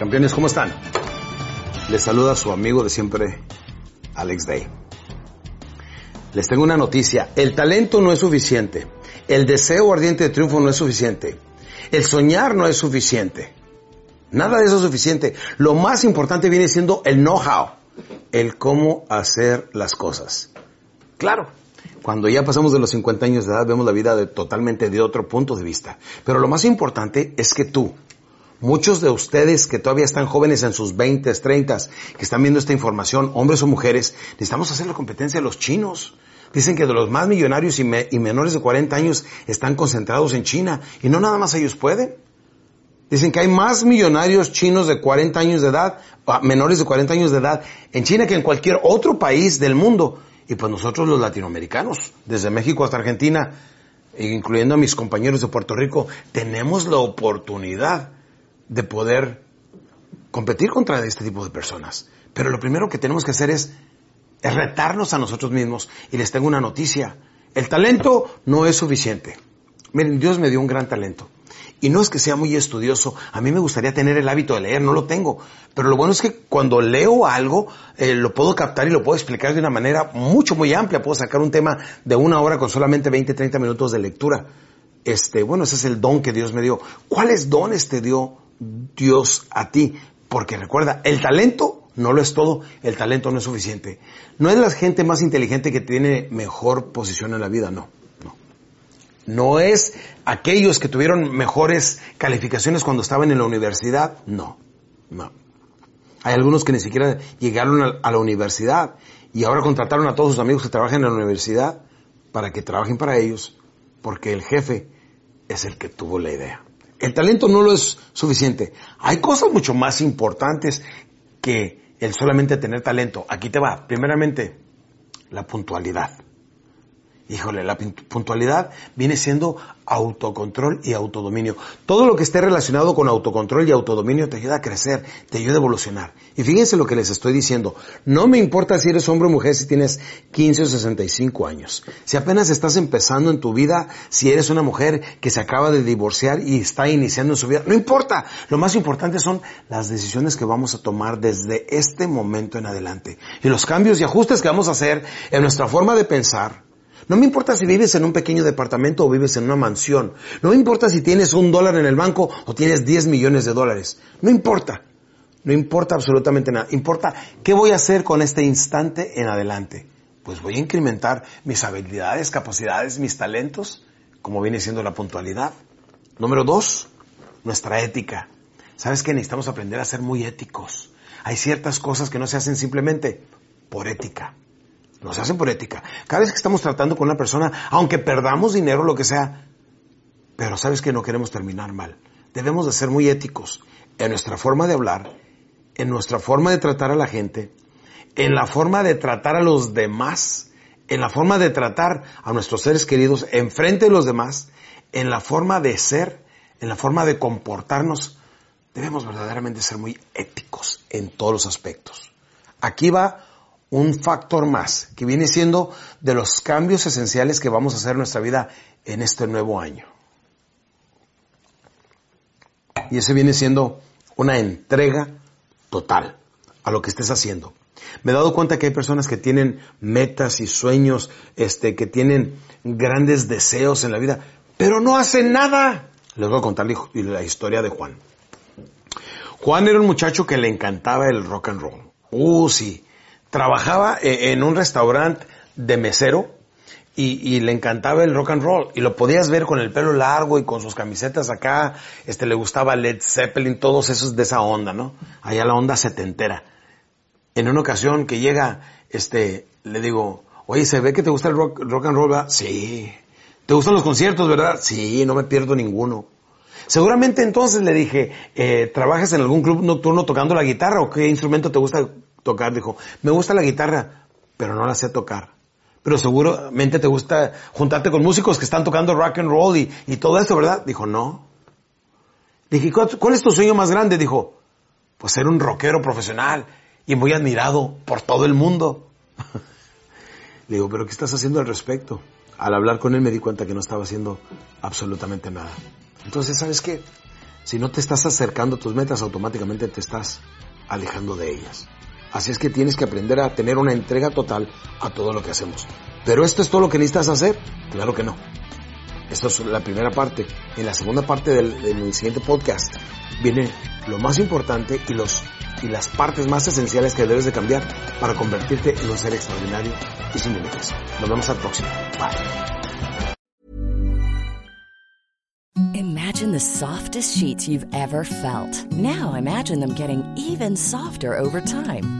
Campeones, ¿cómo están? Les saluda su amigo de siempre, Alex Day. Les tengo una noticia. El talento no es suficiente. El deseo ardiente de triunfo no es suficiente. El soñar no es suficiente. Nada de eso es suficiente. Lo más importante viene siendo el know-how. El cómo hacer las cosas. Claro, cuando ya pasamos de los 50 años de edad vemos la vida totalmente de otro punto de vista. Pero lo más importante es que tú, Muchos de ustedes que todavía están jóvenes en sus 20, 30, que están viendo esta información, hombres o mujeres, necesitamos hacer la competencia de los chinos. Dicen que de los más millonarios y, y menores de 40 años están concentrados en China y no nada más ellos pueden. Dicen que hay más millonarios chinos de 40 años de edad, ah, menores de 40 años de edad, en China que en cualquier otro país del mundo. Y pues nosotros los latinoamericanos, desde México hasta Argentina, incluyendo a mis compañeros de Puerto Rico, tenemos la oportunidad de poder competir contra este tipo de personas. Pero lo primero que tenemos que hacer es, retarnos a nosotros mismos. Y les tengo una noticia. El talento no es suficiente. Miren, Dios me dio un gran talento. Y no es que sea muy estudioso. A mí me gustaría tener el hábito de leer, no lo tengo. Pero lo bueno es que cuando leo algo, eh, lo puedo captar y lo puedo explicar de una manera mucho, muy amplia. Puedo sacar un tema de una hora con solamente 20, 30 minutos de lectura. Este, bueno, ese es el don que Dios me dio. ¿Cuáles dones te dio Dios a ti? Porque recuerda, el talento no lo es todo, el talento no es suficiente. No es la gente más inteligente que tiene mejor posición en la vida, no, no. No es aquellos que tuvieron mejores calificaciones cuando estaban en la universidad, no, no. Hay algunos que ni siquiera llegaron a, la universidad y ahora contrataron a todos sus amigos que trabajan en la universidad para que trabajen para ellos, porque el jefe es el que tuvo la idea. El talento no lo es suficiente. Hay cosas mucho más importantes que el solamente tener talento. Aquí te va. Primeramente, la puntualidad. Híjole, la puntualidad viene siendo autocontrol y autodominio. Todo lo que esté relacionado con autocontrol y autodominio te ayuda a crecer, te ayuda a evolucionar. Y fíjense lo que les estoy diciendo. No me importa si eres hombre o mujer, si tienes 15 o 65 años. Si apenas estás empezando en tu vida, si eres una mujer que se acaba de divorciar y está iniciando en su vida, no importa. Lo más importante son las decisiones que vamos a tomar desde este momento en adelante. Y los cambios y ajustes que vamos a hacer en nuestra forma de pensar, no me importa si vives en un pequeño departamento o vives en una mansión. No me importa si tienes un dólar en el banco o tienes 10 millones de dólares. No importa. No importa absolutamente nada. Importa qué voy a hacer con este instante en adelante. Pues voy a incrementar mis habilidades, capacidades, mis talentos, como viene siendo la puntualidad. Número dos, nuestra ética. ¿Sabes que necesitamos aprender a ser muy éticos? Hay ciertas cosas que no se hacen simplemente por ética. Nos hacen por ética. Cada vez que estamos tratando con una persona, aunque perdamos dinero, lo que sea, pero sabes que no queremos terminar mal. Debemos de ser muy éticos en nuestra forma de hablar, en nuestra forma de tratar a la gente, en la forma de tratar a los demás, en la forma de tratar a nuestros seres queridos enfrente de los demás, en la forma de ser, en la forma de comportarnos, debemos verdaderamente ser muy éticos en todos los aspectos. Aquí va un factor más, que viene siendo de los cambios esenciales que vamos a hacer en nuestra vida en este nuevo año. Y ese viene siendo una entrega total a lo que estés haciendo. Me he dado cuenta que hay personas que tienen metas y sueños, este, que tienen grandes deseos en la vida, pero no hacen nada. Les voy a contar la historia de Juan. Juan era un muchacho que le encantaba el rock and roll. Uh, sí. Trabajaba e, en un restaurante de mesero y, y, le encantaba el rock and roll. Y lo podías ver con el pelo largo y con sus camisetas acá. Este, le gustaba Led Zeppelin, todos esos de esa onda, ¿no? Allá la onda setentera en una ocasión que llega, este, le digo, oye, ¿se ve que te gusta el rock, rock and roll, verdad? Sí. ¿Te gustan los conciertos, verdad? Sí, no me pierdo ninguno. Seguramente entonces le dije, eh, ¿trabajas en algún club nocturno tocando la guitarra o qué instrumento te gusta tocar? Dijo, me gusta la guitarra, pero no la sé tocar. Pero seguramente te gusta juntarte con músicos que están tocando rock and roll y, y todo esto, ¿verdad? Dijo, no. Dije, ¿cuál es tu sueño más grande? Dijo, pues ser un rockero profesional y muy admirado por todo el mundo. Le digo, pero ¿qué estás haciendo al respecto? Al hablar con él me di cuenta que no estaba haciendo absolutamente nada. Entonces, ¿sabes qué? Si no te estás acercando a tus metas, automáticamente te estás alejando de ellas. Así es que tienes que aprender a tener una entrega total a todo lo que hacemos. ¿Pero esto es todo lo que necesitas hacer? Claro que no. Esto es la primera parte. En la segunda parte del, de mi siguiente podcast viene lo más importante y los y las partes más esenciales que debes de cambiar para convertirte en un ser extraordinario y sin límites. Nos vemos al próximo. Bye. Imagine the softest sheets you've ever felt. Now imagine them getting even softer over time.